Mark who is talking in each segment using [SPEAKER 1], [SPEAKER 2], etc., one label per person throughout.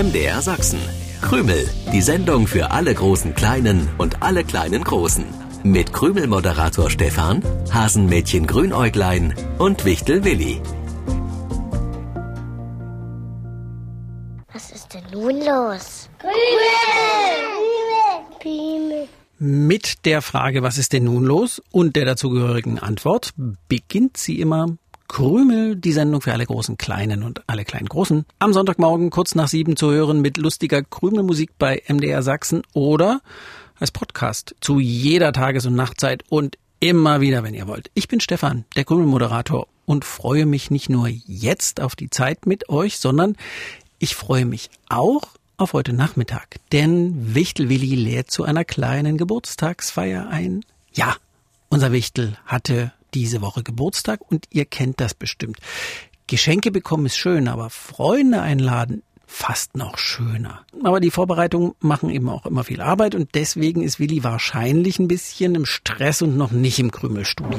[SPEAKER 1] MDR Sachsen. Krümel, die Sendung für alle großen Kleinen und alle kleinen Großen. Mit Krümel-Moderator Stefan, Hasenmädchen Grünäuglein und Wichtel Willi.
[SPEAKER 2] Was ist denn nun los?
[SPEAKER 3] Krümel! Mit der Frage, was ist denn nun los und der dazugehörigen Antwort beginnt sie immer Krümel, die Sendung für alle großen Kleinen und alle kleinen Großen. Am Sonntagmorgen kurz nach sieben zu hören mit lustiger Krümelmusik bei MDR Sachsen oder als Podcast zu jeder Tages- und Nachtzeit und immer wieder, wenn ihr wollt. Ich bin Stefan, der Krümelmoderator und freue mich nicht nur jetzt auf die Zeit mit euch, sondern ich freue mich auch auf heute Nachmittag, denn Wichtel Willi lädt zu einer kleinen Geburtstagsfeier ein. Ja, unser Wichtel hatte diese Woche Geburtstag und ihr kennt das bestimmt. Geschenke bekommen ist schön, aber Freunde einladen fast noch schöner. Aber die Vorbereitungen machen eben auch immer viel Arbeit und deswegen ist Willi wahrscheinlich ein bisschen im Stress und noch nicht im Krümelstudio.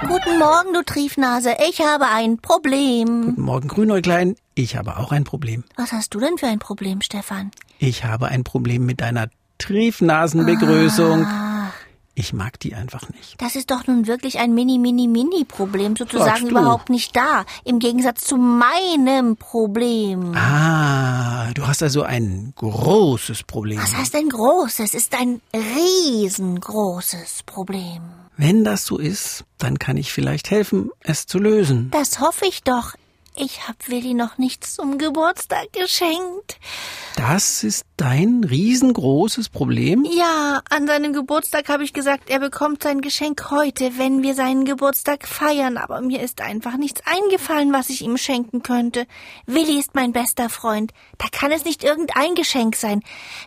[SPEAKER 4] Guten Morgen, du Triefnase. Ich habe ein Problem.
[SPEAKER 3] Guten Morgen, Grünäuglein. Ich habe auch ein Problem.
[SPEAKER 4] Was hast du denn für ein Problem, Stefan?
[SPEAKER 3] Ich habe ein Problem mit deiner Triefnasenbegrüßung.
[SPEAKER 4] Ah.
[SPEAKER 3] Ich mag die einfach nicht.
[SPEAKER 4] Das ist doch nun wirklich ein mini, mini, mini Problem, sozusagen überhaupt nicht da. Im Gegensatz zu meinem Problem.
[SPEAKER 3] Ah, du hast also ein großes Problem.
[SPEAKER 4] Was heißt ein großes? Es ist ein riesengroßes Problem.
[SPEAKER 3] Wenn das so ist, dann kann ich vielleicht helfen, es zu lösen.
[SPEAKER 4] Das hoffe ich doch. Ich hab Willi noch nichts zum Geburtstag geschenkt.
[SPEAKER 3] Das ist dein riesengroßes Problem?
[SPEAKER 4] Ja, an seinem Geburtstag habe ich gesagt, er bekommt sein Geschenk heute, wenn wir seinen Geburtstag feiern, aber mir ist einfach nichts eingefallen, was ich ihm schenken könnte. Willi ist mein bester Freund. Da kann es nicht irgendein Geschenk sein.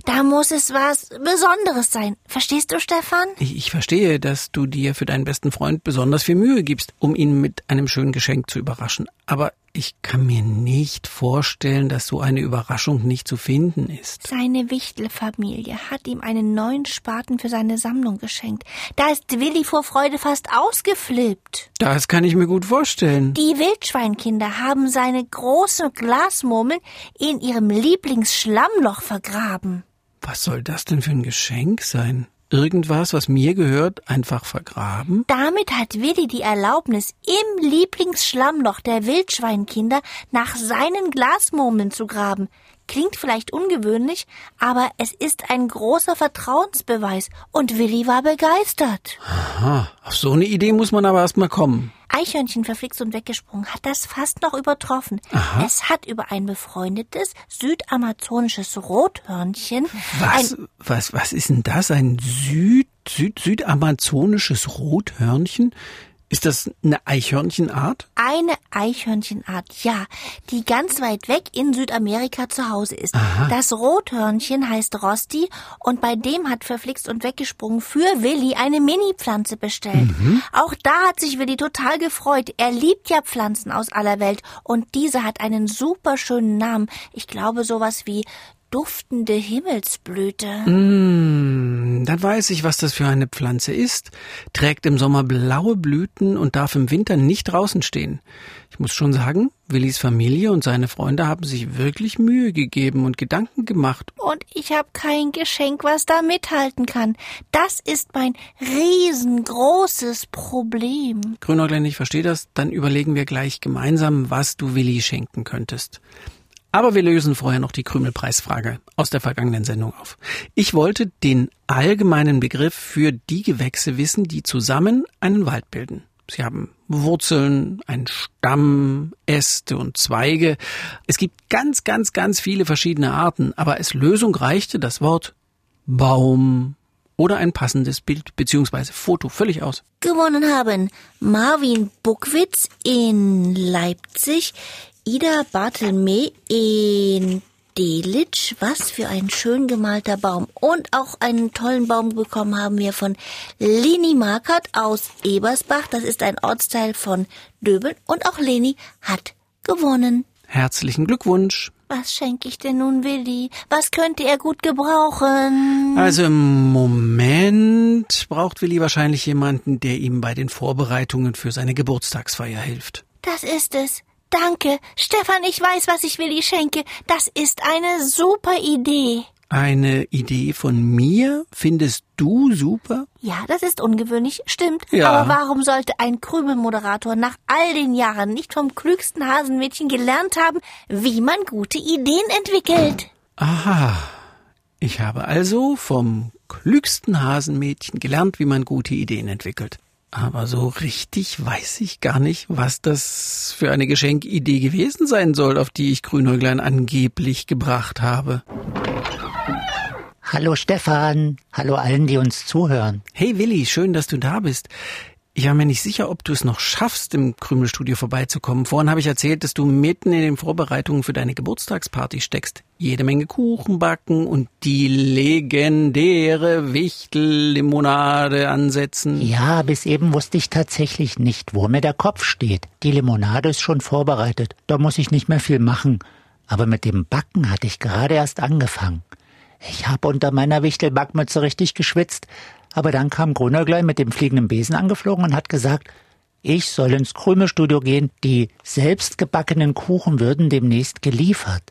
[SPEAKER 4] Da muss es was Besonderes sein. Verstehst du, Stefan?
[SPEAKER 3] Ich, ich verstehe, dass du dir für deinen besten Freund besonders viel Mühe gibst, um ihn mit einem schönen Geschenk zu überraschen. Aber ich kann mir nicht vorstellen, dass so eine Überraschung nicht zu finden ist.
[SPEAKER 4] Seine Wichtelfamilie hat ihm einen neuen Spaten für seine Sammlung geschenkt. Da ist Willi vor Freude fast ausgeflippt.
[SPEAKER 3] Das kann ich mir gut vorstellen.
[SPEAKER 4] Die Wildschweinkinder haben seine großen Glasmurmeln in ihrem Lieblingsschlammloch vergraben.
[SPEAKER 3] Was soll das denn für ein Geschenk sein? Irgendwas, was mir gehört, einfach vergraben?
[SPEAKER 4] Damit hat Willi die Erlaubnis, im Lieblingsschlammloch der Wildschweinkinder nach seinen Glasmurmeln zu graben. Klingt vielleicht ungewöhnlich, aber es ist ein großer Vertrauensbeweis und Willi war begeistert.
[SPEAKER 3] Aha, auf so eine Idee muss man aber erst mal kommen.
[SPEAKER 4] Eichhörnchen verflixt und weggesprungen hat das fast noch übertroffen.
[SPEAKER 3] Aha.
[SPEAKER 4] Es hat über ein befreundetes südamazonisches Rothörnchen.
[SPEAKER 3] Was, was, was ist denn das? Ein Süd, Süd, südamazonisches Rothörnchen? Ist das eine Eichhörnchenart?
[SPEAKER 4] Eine Eichhörnchenart, ja, die ganz weit weg in Südamerika zu Hause ist.
[SPEAKER 3] Aha.
[SPEAKER 4] Das Rothörnchen heißt Rosti und bei dem hat verflixt und weggesprungen für Willi eine Mini-Pflanze bestellt. Auch da hat sich Willi total gefreut. Er liebt ja Pflanzen aus aller Welt und diese hat einen super schönen Namen. Ich glaube sowas wie duftende Himmelsblüte.
[SPEAKER 3] Mm, dann weiß ich, was das für eine Pflanze ist. Trägt im Sommer blaue Blüten und darf im Winter nicht draußen stehen. Ich muss schon sagen, Willis Familie und seine Freunde haben sich wirklich Mühe gegeben und Gedanken gemacht.
[SPEAKER 4] Und ich habe kein Geschenk, was da mithalten kann. Das ist mein riesengroßes Problem.
[SPEAKER 3] Grünäuglein, ich verstehe das. Dann überlegen wir gleich gemeinsam, was du Willi schenken könntest. Aber wir lösen vorher noch die Krümelpreisfrage aus der vergangenen Sendung auf. Ich wollte den allgemeinen Begriff für die Gewächse wissen, die zusammen einen Wald bilden. Sie haben Wurzeln, einen Stamm, Äste und Zweige. Es gibt ganz, ganz, ganz viele verschiedene Arten, aber als Lösung reichte das Wort Baum oder ein passendes Bild bzw. Foto völlig aus.
[SPEAKER 4] Gewonnen haben Marvin Buckwitz in Leipzig, Ida Bartelme in Delitzsch, was für ein schön gemalter Baum. Und auch einen tollen Baum bekommen haben wir von Leni Markert aus Ebersbach. Das ist ein Ortsteil von Döbeln. Und auch Leni hat gewonnen.
[SPEAKER 3] Herzlichen Glückwunsch.
[SPEAKER 4] Was schenke ich denn nun Willi? Was könnte er gut gebrauchen?
[SPEAKER 3] Also im Moment braucht Willi wahrscheinlich jemanden, der ihm bei den Vorbereitungen für seine Geburtstagsfeier hilft.
[SPEAKER 4] Das ist es. Danke. Stefan, ich weiß, was ich Willi schenke. Das ist eine super Idee.
[SPEAKER 3] Eine Idee von mir findest du super?
[SPEAKER 4] Ja, das ist ungewöhnlich, stimmt.
[SPEAKER 3] Ja.
[SPEAKER 4] Aber warum sollte ein Krümelmoderator nach all den Jahren nicht vom klügsten Hasenmädchen gelernt haben, wie man gute Ideen entwickelt?
[SPEAKER 3] Aha. Ich habe also vom klügsten Hasenmädchen gelernt, wie man gute Ideen entwickelt. Aber so richtig weiß ich gar nicht, was das für eine Geschenkidee gewesen sein soll, auf die ich Grünäuglein angeblich gebracht habe.
[SPEAKER 2] Hallo Stefan, hallo allen, die uns zuhören.
[SPEAKER 3] Hey Willi, schön, dass du da bist. Ich war mir nicht sicher, ob du es noch schaffst, im Krümelstudio vorbeizukommen. Vorhin habe ich erzählt, dass du mitten in den Vorbereitungen für deine Geburtstagsparty steckst. Jede Menge Kuchen backen und die legendäre Wichtellimonade ansetzen.
[SPEAKER 2] Ja, bis eben wusste ich tatsächlich nicht, wo mir der Kopf steht. Die Limonade ist schon vorbereitet, da muss ich nicht mehr viel machen. Aber mit dem Backen hatte ich gerade erst angefangen. Ich habe unter meiner Wichtelbackmütze richtig geschwitzt, aber dann kam Grünerglein mit dem fliegenden Besen angeflogen und hat gesagt, ich soll ins Krümelstudio gehen, die selbstgebackenen Kuchen würden demnächst geliefert.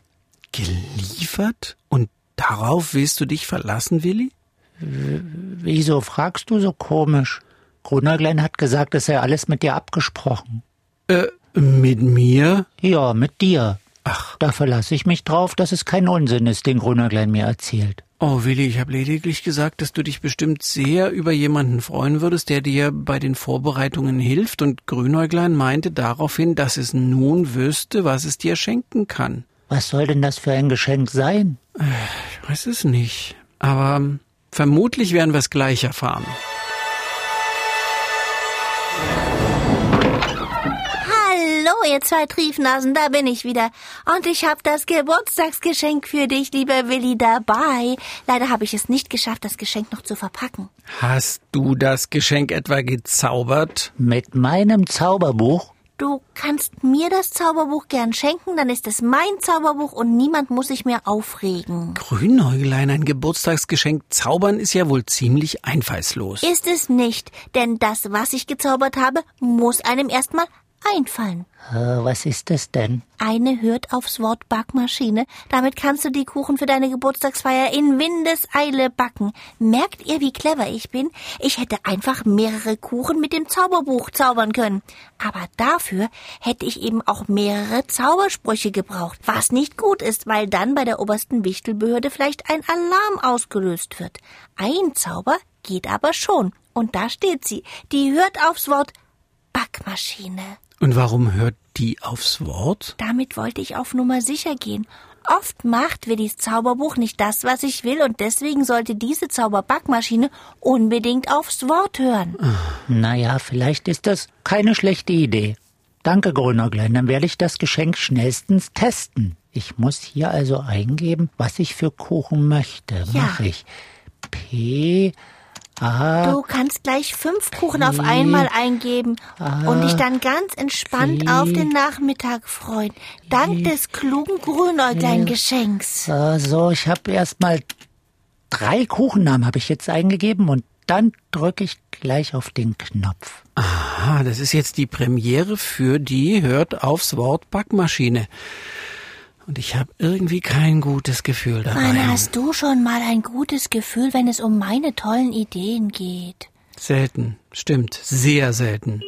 [SPEAKER 3] Geliefert? Und darauf willst du dich verlassen, Willi?
[SPEAKER 2] Wieso fragst du so komisch? Grünerglein hat gesagt, es sei alles mit dir abgesprochen.
[SPEAKER 3] Äh, mit mir?
[SPEAKER 2] Ja, mit dir.
[SPEAKER 3] Ach,
[SPEAKER 2] Da verlasse ich mich drauf, dass es kein Unsinn ist, den Grünerglein mir erzählt.
[SPEAKER 3] oh Willi, ich habe lediglich gesagt, dass du dich bestimmt sehr über jemanden freuen würdest, der dir bei den Vorbereitungen hilft, und Grünäuglein meinte daraufhin, dass es nun wüsste, was es dir schenken kann.
[SPEAKER 2] Was soll denn das für ein Geschenk sein?
[SPEAKER 3] Ich weiß es nicht, aber vermutlich werden wir es gleich erfahren.
[SPEAKER 4] Hallo, ihr zwei Triefnasen, da bin ich wieder. Und ich habe das Geburtstagsgeschenk für dich, lieber Willi, dabei. Leider habe ich es nicht geschafft, das Geschenk noch zu verpacken.
[SPEAKER 3] Hast du das Geschenk etwa gezaubert?
[SPEAKER 2] Mit meinem Zauberbuch?
[SPEAKER 4] Du kannst mir das Zauberbuch gern schenken, dann ist es mein Zauberbuch und niemand muss sich mehr aufregen.
[SPEAKER 3] Grünäuglein, ein Geburtstagsgeschenk zaubern ist ja wohl ziemlich einfallslos.
[SPEAKER 4] Ist es nicht, denn das, was ich gezaubert habe, muss einem erstmal einfallen.
[SPEAKER 2] Äh, was ist es denn?
[SPEAKER 4] Eine hört aufs Wort Backmaschine. Damit kannst du die Kuchen für deine Geburtstagsfeier in Windeseile backen. Merkt ihr, wie clever ich bin? Ich hätte einfach mehrere Kuchen mit dem Zauberbuch zaubern können. Aber dafür hätte ich eben auch mehrere Zaubersprüche gebraucht. Was nicht gut ist, weil dann bei der obersten Wichtelbehörde vielleicht ein Alarm ausgelöst wird. Ein Zauber geht aber schon. Und da steht sie. Die hört aufs Wort Backmaschine.
[SPEAKER 3] Und warum hört die aufs Wort?
[SPEAKER 4] Damit wollte ich auf Nummer sicher gehen. Oft macht Willis Zauberbuch nicht das, was ich will, und deswegen sollte diese Zauberbackmaschine unbedingt aufs Wort hören.
[SPEAKER 2] Naja, vielleicht ist das keine schlechte Idee. Danke, Grünerglein, dann werde ich das Geschenk schnellstens testen. Ich muss hier also eingeben, was ich für Kuchen möchte.
[SPEAKER 4] Ja.
[SPEAKER 2] Mach ich. P, A,
[SPEAKER 4] Du kannst gleich fünf Kuchen auf einmal eingeben und dich dann ganz entspannt auf den Nachmittag freuen. Dank des klugen Grünäuglein-Geschenks.
[SPEAKER 2] äh, so, ich habe erstmal drei Kuchennamen habe ich jetzt eingegeben und dann drücke ich gleich auf den Knopf.
[SPEAKER 3] Ah, das ist jetzt die Premiere für die hört aufs Wort Backmaschine. Und ich habe irgendwie kein gutes Gefühl dabei.
[SPEAKER 4] Wann hast du schon mal ein gutes Gefühl, wenn es um meine tollen Ideen geht?
[SPEAKER 3] Selten, stimmt, sehr selten.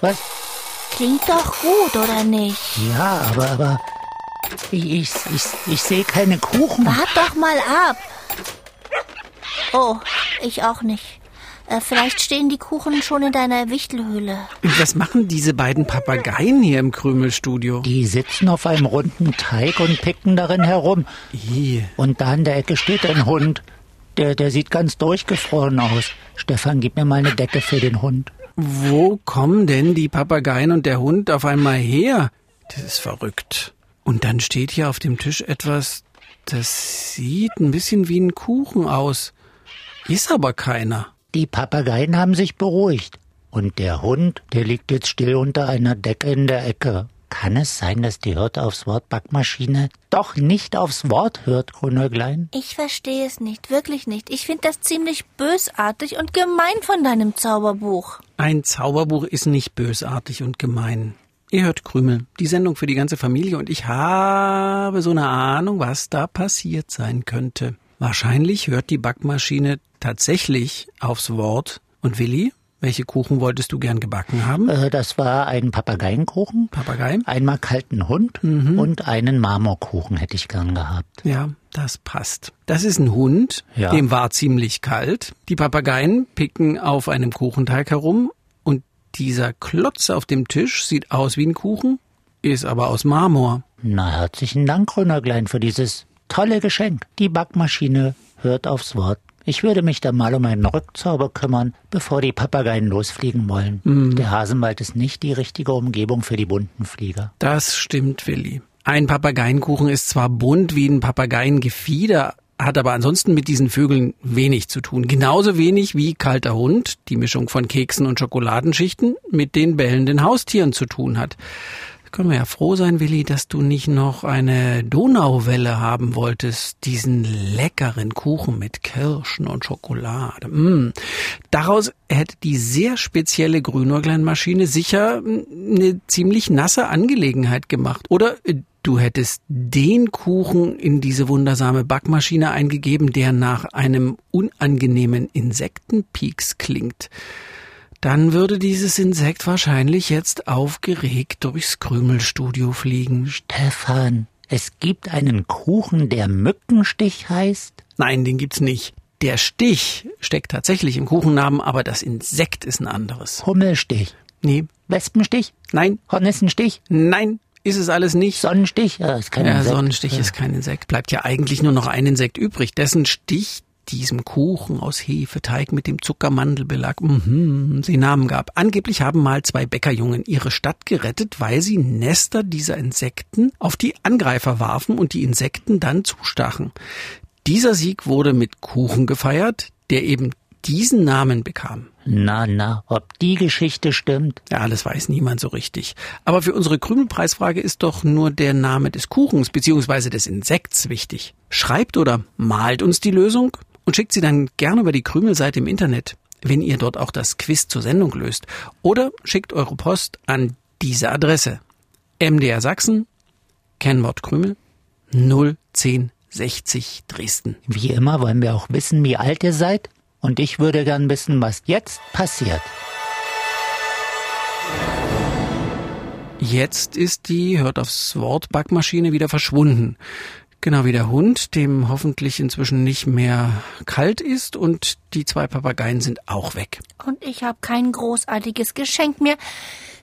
[SPEAKER 2] Was?
[SPEAKER 4] Klingt doch gut, oder nicht?
[SPEAKER 2] Ja, aber, aber ich, ich, ich, ich sehe keine Kuchen.
[SPEAKER 4] Wart doch mal ab. Oh, ich auch nicht. Äh, vielleicht stehen die Kuchen schon in deiner Wichtelhöhle.
[SPEAKER 3] Und was machen diese beiden Papageien hier im Krümelstudio?
[SPEAKER 2] Die sitzen auf einem runden Teig und picken darin herum.
[SPEAKER 3] Ih,
[SPEAKER 2] Und da in der Ecke steht ein Hund. Der, der sieht ganz durchgefroren aus. Stefan, gib mir mal eine Decke für den Hund.
[SPEAKER 3] Wo kommen denn die Papageien und der Hund auf einmal her? Das ist verrückt. Und dann steht hier auf dem Tisch etwas, das sieht ein bisschen wie ein Kuchen aus. Ist aber keiner.
[SPEAKER 2] Die Papageien haben sich beruhigt. Und der Hund, der liegt jetzt still unter einer Decke in der Ecke. Kann es sein, dass die Hirte aufs Wort Backmaschine doch nicht aufs Wort hört, Grünäuglein?
[SPEAKER 4] Ich verstehe es nicht, wirklich nicht. Ich finde das ziemlich bösartig und gemein von deinem Zauberbuch.
[SPEAKER 3] Ein Zauberbuch ist nicht bösartig und gemein. Ihr hört Krümel, die Sendung für die ganze Familie und ich habe so eine Ahnung, was da passiert sein könnte. Wahrscheinlich hört die Backmaschine tatsächlich aufs Wort. Und Willi, welche Kuchen wolltest du gern gebacken haben?
[SPEAKER 2] Äh, das war ein Papageienkuchen,
[SPEAKER 3] Papagei?
[SPEAKER 2] einmal kalten Hund und einen Marmorkuchen hätte ich gern gehabt.
[SPEAKER 3] Ja, das passt. Das ist ein Hund,
[SPEAKER 2] Ja.
[SPEAKER 3] dem war ziemlich kalt. Die Papageien picken auf einem Kuchenteig herum und dieser Klotz auf dem Tisch sieht aus wie ein Kuchen, ist aber aus Marmor.
[SPEAKER 2] Na, herzlichen Dank, Grünäuglein, für dieses tolle Geschenk. Die Backmaschine hört aufs Wort. Ich würde mich dann mal um einen Rückzauber kümmern, bevor die Papageien losfliegen wollen. Der Hasenwald ist nicht die richtige Umgebung für die bunten Flieger.
[SPEAKER 3] Das stimmt, Willi. Ein Papageienkuchen ist zwar bunt wie ein Papageiengefieder, hat aber ansonsten mit diesen Vögeln wenig zu tun. Genauso wenig wie kalter Hund, die Mischung von Keksen und Schokoladenschichten, mit den bellenden Haustieren zu tun hat. Können wir ja froh sein, Willi, dass du nicht noch eine Donauwelle haben wolltest, diesen leckeren Kuchen mit Kirschen und Schokolade. Mm. Daraus hätte die sehr spezielle Grünäugleinmaschine sicher eine ziemlich nasse Angelegenheit gemacht. Oder äh, du hättest den Kuchen in diese wundersame Backmaschine eingegeben, der nach einem unangenehmen Insektenpieks klingt dann würde dieses Insekt wahrscheinlich jetzt aufgeregt durchs Krümelstudio fliegen.
[SPEAKER 2] Stefan, es gibt einen Kuchen, der Mückenstich heißt?
[SPEAKER 3] Nein, den gibt's nicht. Der Stich steckt tatsächlich im Kuchennamen, aber das Insekt ist ein anderes.
[SPEAKER 2] Hummelstich.
[SPEAKER 3] Nee,
[SPEAKER 2] Wespenstich?
[SPEAKER 3] nein,
[SPEAKER 2] Hornissenstich?
[SPEAKER 3] nein, ist es alles nicht.
[SPEAKER 2] Sonnenstich? Ja, ist kein
[SPEAKER 3] Ja,
[SPEAKER 2] Insekt.
[SPEAKER 3] Sonnenstich ist kein Insekt. Bleibt ja eigentlich nur noch ein Insekt übrig, dessen Stich diesem Kuchen aus Hefeteig mit dem Zuckermandelbelag mhm, sie Namen gab. Angeblich haben mal zwei Bäckerjungen ihre Stadt gerettet, weil sie Nester dieser Insekten auf die Angreifer warfen und die Insekten dann zustachen. Dieser Sieg wurde mit Kuchen gefeiert, der eben diesen Namen bekam.
[SPEAKER 2] Na, na, ob die Geschichte stimmt?
[SPEAKER 3] Ja, das weiß niemand so richtig. Aber für unsere Krümelpreisfrage ist doch nur der Name des Kuchens bzw. des Insekts wichtig. Schreibt oder malt uns die Lösung und schickt sie dann gerne über die Krümelseite im Internet, wenn ihr dort auch das Quiz zur Sendung löst. Oder schickt eure Post an diese Adresse. MDR Sachsen, Kennwort Krümel, 01060 Dresden.
[SPEAKER 2] Wie immer wollen wir auch wissen, wie alt ihr seid. Und ich würde gern wissen, was jetzt passiert.
[SPEAKER 3] Jetzt ist die, hört aufs Wort, Backmaschine wieder verschwunden. Genau wie der Hund, dem hoffentlich inzwischen nicht mehr kalt ist und die zwei Papageien sind auch weg.
[SPEAKER 4] Und ich habe kein großartiges Geschenk mehr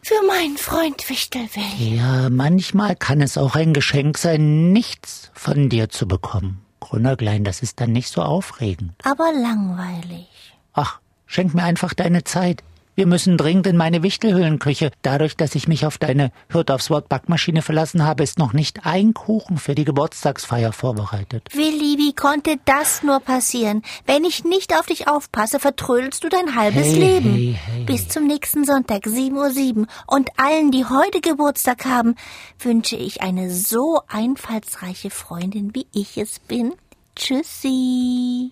[SPEAKER 4] für meinen Freund Wichtelwilli.
[SPEAKER 2] Ja, manchmal kann es auch ein Geschenk sein, nichts von dir zu bekommen. Grünäuglein, das ist dann nicht so aufregend.
[SPEAKER 4] Aber langweilig.
[SPEAKER 2] Ach, schenk mir einfach deine Zeit. Wir müssen dringend in meine Wichtelhöhlenküche. Dadurch, dass ich mich auf deine Hört aufs Wort Backmaschine verlassen habe, ist noch nicht ein Kuchen für die Geburtstagsfeier vorbereitet.
[SPEAKER 4] Willi, wie konnte das nur passieren? Wenn ich nicht auf dich aufpasse, vertrödelst du dein halbes
[SPEAKER 2] Hey,
[SPEAKER 4] Leben.
[SPEAKER 2] hey, hey.
[SPEAKER 4] Bis zum nächsten Sonntag, 7.07 Uhr. Und allen, die heute Geburtstag haben, wünsche ich eine so einfallsreiche Freundin, wie ich es bin. Tschüssi.